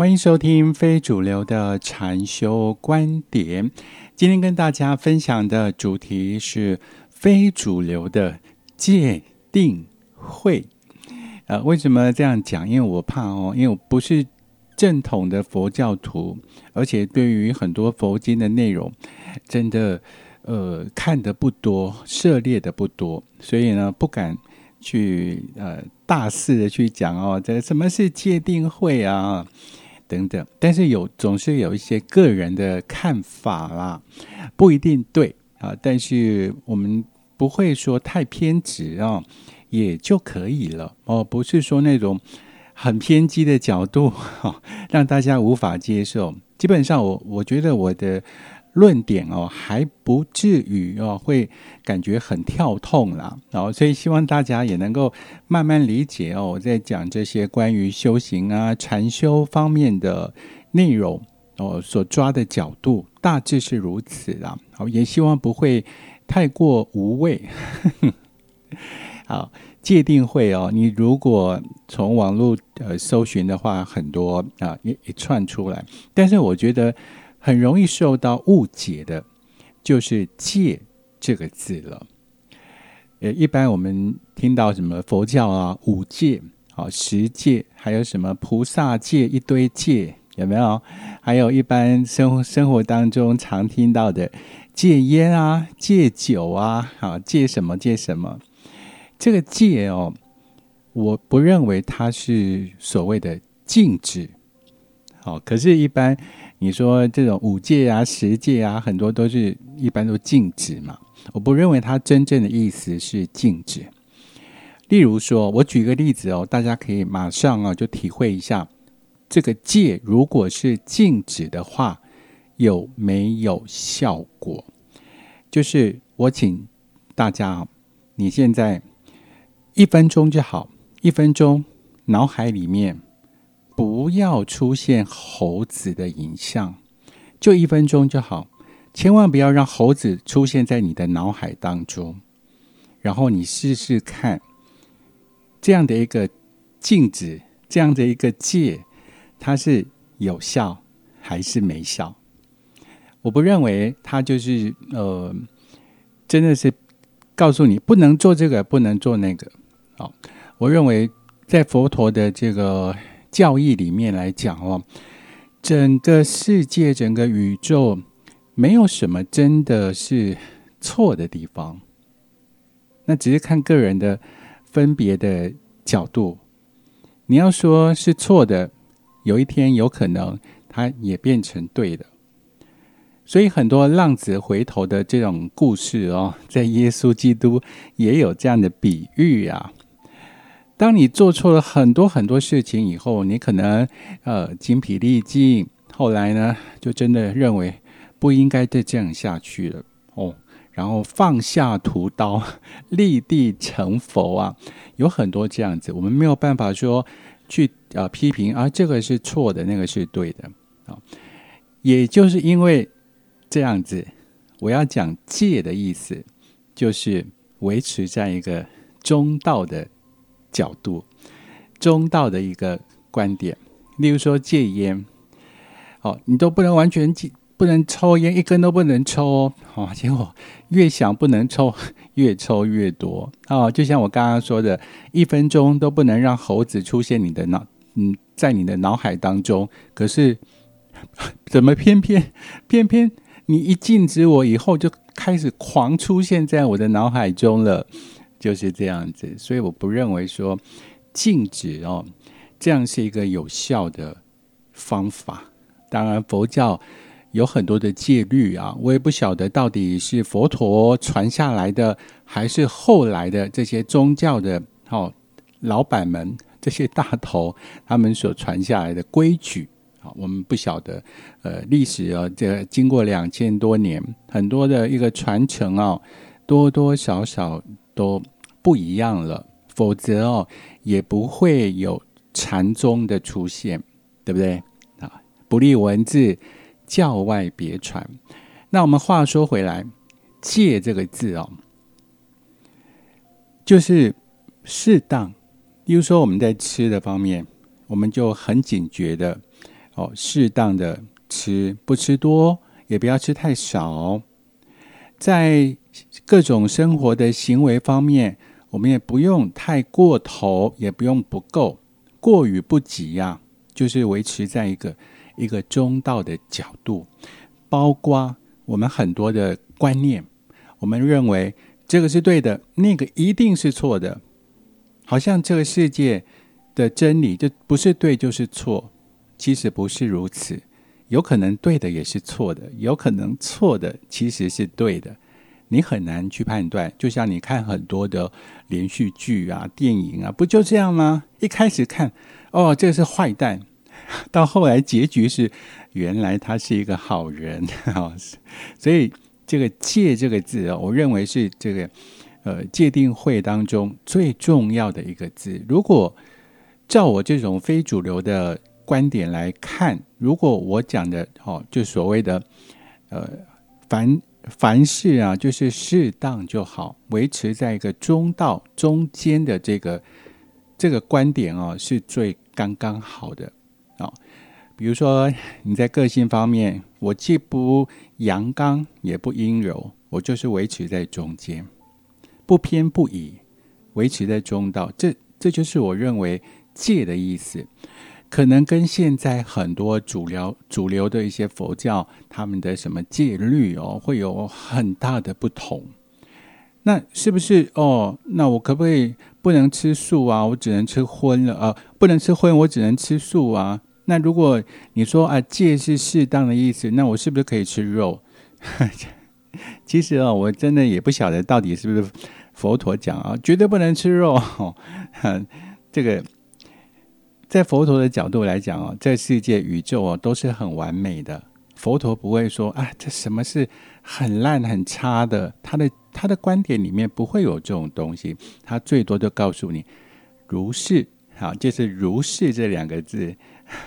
欢迎收听非主流的禅修观点。今天跟大家分享的主题是非主流的戒定会。呃，为什么这样讲？因为我怕哦，因为我不是正统的佛教徒，而且对于很多佛经的内容，真的呃看的不多，涉猎的不多，所以呢不敢去呃大肆的去讲哦。这什么是戒定会啊？等等，但是有总是有一些个人的看法啦，不一定对啊。但是我们不会说太偏执啊，也就可以了哦。不是说那种很偏激的角度哈，让大家无法接受。基本上，我我觉得我的。论点哦，还不至于哦，会感觉很跳痛啦。哦，所以希望大家也能够慢慢理解哦。我在讲这些关于修行啊、禅修方面的内容哦，所抓的角度大致是如此啦。好，也希望不会太过无味。好，界定会哦，你如果从网络呃搜寻的话，很多啊一一串出来，但是我觉得。很容易受到误解的，就是“戒”这个字了。呃，一般我们听到什么佛教啊，五戒、好十戒，还有什么菩萨戒，一堆戒，有没有？还有一般生活生活当中常听到的戒烟啊、戒酒啊，好戒什么戒什么。这个戒哦，我不认为它是所谓的禁止。好，可是，一般。你说这种五戒啊、十戒啊，很多都是一般都禁止嘛。我不认为它真正的意思是禁止。例如说，我举个例子哦，大家可以马上啊就体会一下，这个戒如果是禁止的话，有没有效果？就是我请大家，你现在一分钟就好，一分钟脑海里面。不要出现猴子的影像，就一分钟就好，千万不要让猴子出现在你的脑海当中。然后你试试看，这样的一个镜子，这样的一个戒，它是有效还是没效？我不认为它就是呃，真的是告诉你不能做这个，不能做那个。好，我认为在佛陀的这个。教义里面来讲哦，整个世界、整个宇宙，没有什么真的是错的地方。那只是看个人的分别的角度。你要说是错的，有一天有可能它也变成对的。所以很多浪子回头的这种故事哦，在耶稣基督也有这样的比喻啊。当你做错了很多很多事情以后，你可能呃精疲力尽，后来呢就真的认为不应该再这样下去了哦，然后放下屠刀，立地成佛啊，有很多这样子，我们没有办法说去呃批评啊这个是错的，那个是对的啊，也就是因为这样子，我要讲戒的意思，就是维持在一个中道的。角度中道的一个观点，例如说戒烟，哦，你都不能完全戒，不能抽烟，一根都不能抽哦。结果越想不能抽，越抽越多哦。就像我刚刚说的，一分钟都不能让猴子出现你的脑，嗯，在你的脑海当中。可是 怎么偏偏偏偏你一禁止我以后，就开始狂出现在我的脑海中了。就是这样子，所以我不认为说禁止哦，这样是一个有效的方法。当然，佛教有很多的戒律啊，我也不晓得到底是佛陀传下来的，还是后来的这些宗教的哦老板们这些大头他们所传下来的规矩啊，我们不晓得。呃，历史啊，这经过两千多年，很多的一个传承啊，多多少少。都不一样了，否则哦，也不会有禅宗的出现，对不对啊？不立文字，教外别传。那我们话说回来，戒这个字哦，就是适当。比如说我们在吃的方面，我们就很警觉的哦，适当的吃，不吃多，也不要吃太少。在各种生活的行为方面，我们也不用太过头，也不用不够，过于不及呀，就是维持在一个一个中道的角度。包括我们很多的观念，我们认为这个是对的，那个一定是错的，好像这个世界的真理就不是对就是错，其实不是如此，有可能对的也是错的，有可能错的其实是对的，你很难去判断。就像你看很多的连续剧啊、电影啊，不就这样吗？一开始看，哦，这个是坏蛋。到后来结局是，原来他是一个好人啊，所以这个“戒”这个字啊，我认为是这个呃界定会当中最重要的一个字。如果照我这种非主流的观点来看，如果我讲的哦，就所谓的呃凡凡事啊，就是适当就好，维持在一个中道中间的这个这个观点哦，是最刚刚好的。啊，比如说你在个性方面，我既不阳刚也不阴柔，我就是维持在中间，不偏不倚，维持在中道。这这就是我认为戒的意思。可能跟现在很多主流主流的一些佛教他们的什么戒律哦，会有很大的不同。那是不是哦？那我可不可以不能吃素啊？我只能吃荤了啊？不能吃荤，我只能吃素啊？那如果你说啊，戒是适当的意思，那我是不是可以吃肉？其实啊，我真的也不晓得到底是不是佛陀讲啊，绝对不能吃肉。这个在佛陀的角度来讲哦，在世界宇宙哦都是很完美的，佛陀不会说啊，这什么是很烂很差的？他的他的观点里面不会有这种东西，他最多就告诉你如是。好，就是如是这两个字。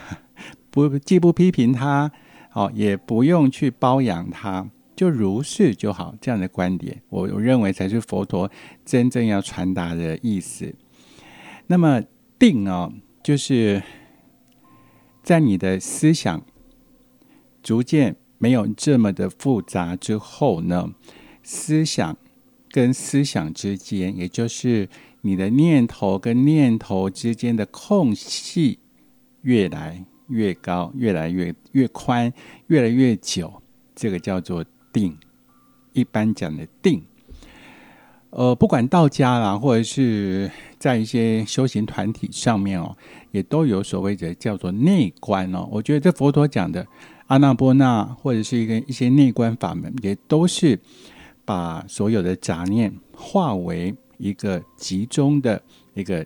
不，既不批评他，哦，也不用去包养他，就如是就好。这样的观点，我我认为才是佛陀真正要传达的意思。那么定哦，就是在你的思想逐渐没有这么的复杂之后呢，思想跟思想之间，也就是你的念头跟念头之间的空隙。越来越高，越来越越宽，越来越久，这个叫做定。一般讲的定，呃，不管道家啦，或者是在一些修行团体上面哦，也都有所谓的叫做内观哦。我觉得这佛陀讲的阿那波那，或者是一个一些内观法门，也都是把所有的杂念化为一个集中的一个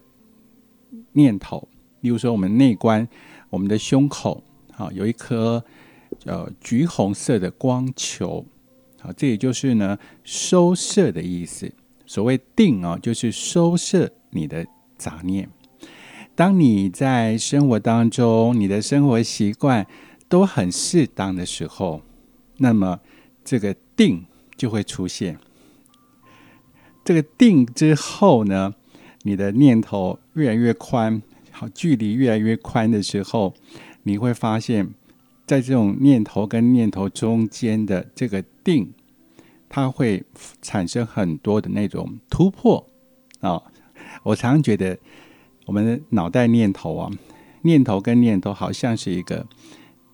念头。例如说，我们内观，我们的胸口，好有一颗呃橘红色的光球，好，这也就是呢收摄的意思。所谓定啊，就是收摄你的杂念。当你在生活当中，你的生活习惯都很适当的时候，那么这个定就会出现。这个定之后呢，你的念头越来越宽。好，距离越来越宽的时候，你会发现，在这种念头跟念头中间的这个定，它会产生很多的那种突破啊！我常常觉得，我们的脑袋念头啊，念头跟念头好像是一个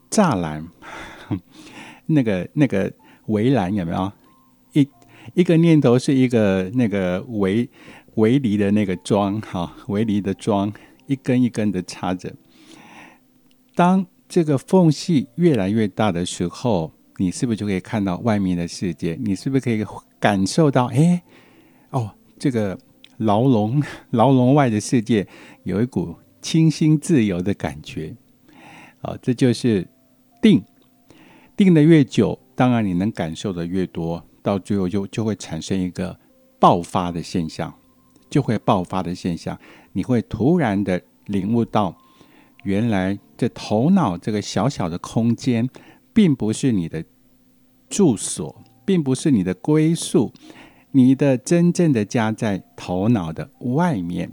栅栏，那个那个围栏有没有？一一个念头是一个那个围围篱的那个桩，哈，围篱的桩。一根一根的插着，当这个缝隙越来越大的时候，你是不是就可以看到外面的世界？你是不是可以感受到？哎，哦，这个牢笼 牢笼外的世界有一股清新自由的感觉。好，这就是定定的越久，当然你能感受的越多，到最后就就会产生一个爆发的现象，就会爆发的现象。你会突然的领悟到，原来这头脑这个小小的空间，并不是你的住所，并不是你的归宿，你的真正的家在头脑的外面。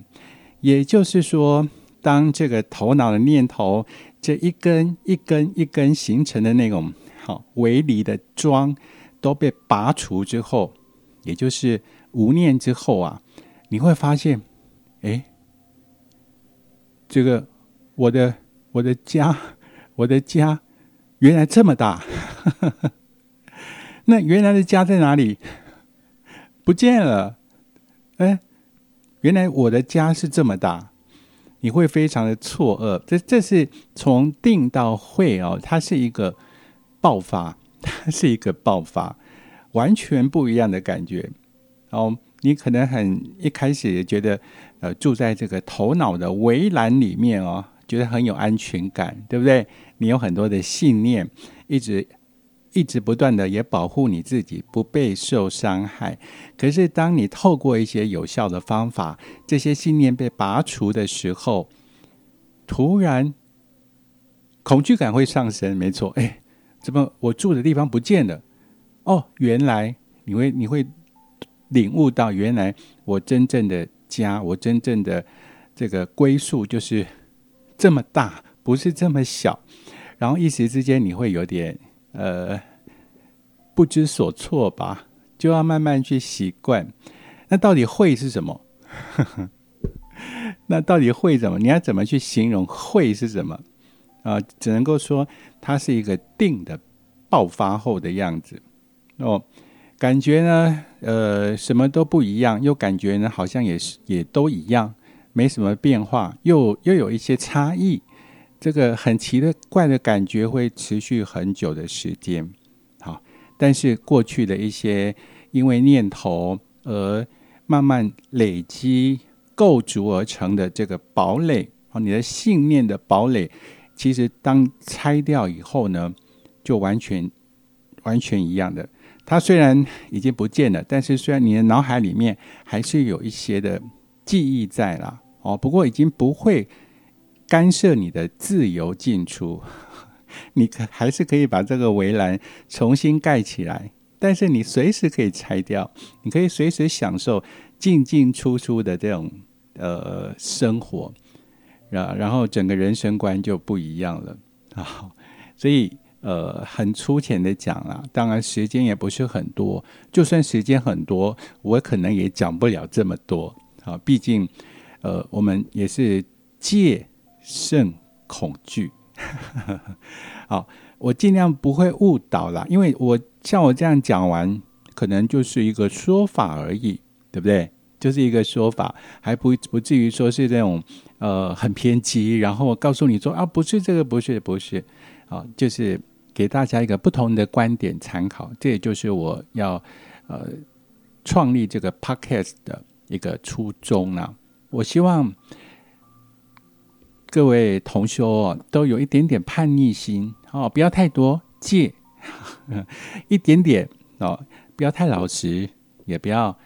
也就是说，当这个头脑的念头这一根一根一根形成的那种好围篱的桩都被拔除之后，也就是无念之后啊，你会发现，哎，这个我的我的家，我的家原来这么大，那原来的家在哪里？不见了，哎，原来我的家是这么大。你会非常的错愕，这这是从定到会哦，它是一个爆发，它是一个爆发，完全不一样的感觉。哦，你可能很一开始也觉得，呃，住在这个头脑的围栏里面哦，觉得很有安全感，对不对？你有很多的信念，一直。一直不断的也保护你自己不被受伤害，可是当你透过一些有效的方法，这些信念被拔除的时候，突然恐惧感会上升。没错，哎，怎么我住的地方不见了？哦，原来你会你会领悟到，原来我真正的家，我真正的这个归宿就是这么大，不是这么小。然后一时之间你会有点。呃，不知所措吧，就要慢慢去习惯。那到底会是什么？那到底会怎么？你要怎么去形容会是什么？啊，只能够说它是一个定的爆发后的样子。哦，感觉呢，呃，什么都不一样，又感觉呢，好像也是也都一样，没什么变化，又又有一些差异。这个很奇的怪的感觉会持续很久的时间，好，但是过去的一些因为念头而慢慢累积构筑而成的这个堡垒啊，你的信念的堡垒，其实当拆掉以后呢，就完全完全一样的。它虽然已经不见了，但是虽然你的脑海里面还是有一些的记忆在了哦，不过已经不会。干涉你的自由进出，你可还是可以把这个围栏重新盖起来，但是你随时可以拆掉，你可以随时享受进进出出的这种呃生活，然然后整个人生观就不一样了。啊。所以呃，很粗浅的讲啊，当然时间也不是很多，就算时间很多，我可能也讲不了这么多。啊。毕竟呃，我们也是借。胜恐惧，好，我尽量不会误导啦，因为我像我这样讲完，可能就是一个说法而已，对不对？就是一个说法，还不不至于说是这种呃很偏激，然后告诉你说啊，不是这个，不是不是，啊，就是给大家一个不同的观点参考，这也就是我要呃创立这个 podcast 的一个初衷啊，我希望。各位同修哦，都有一点点叛逆心哦，不要太多戒，一点点哦，不要太老实，也不要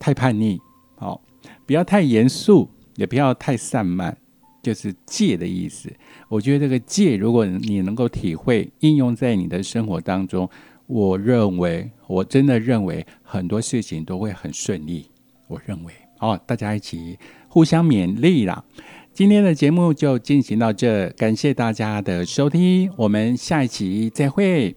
太叛逆，哦，不要太严肃，也不要太散漫，就是戒的意思。我觉得这个戒，如果你能够体会应用在你的生活当中，我认为，我真的认为很多事情都会很顺利。我认为，哦，大家一起互相勉励啦。今天的节目就进行到这，感谢大家的收听，我们下一期再会。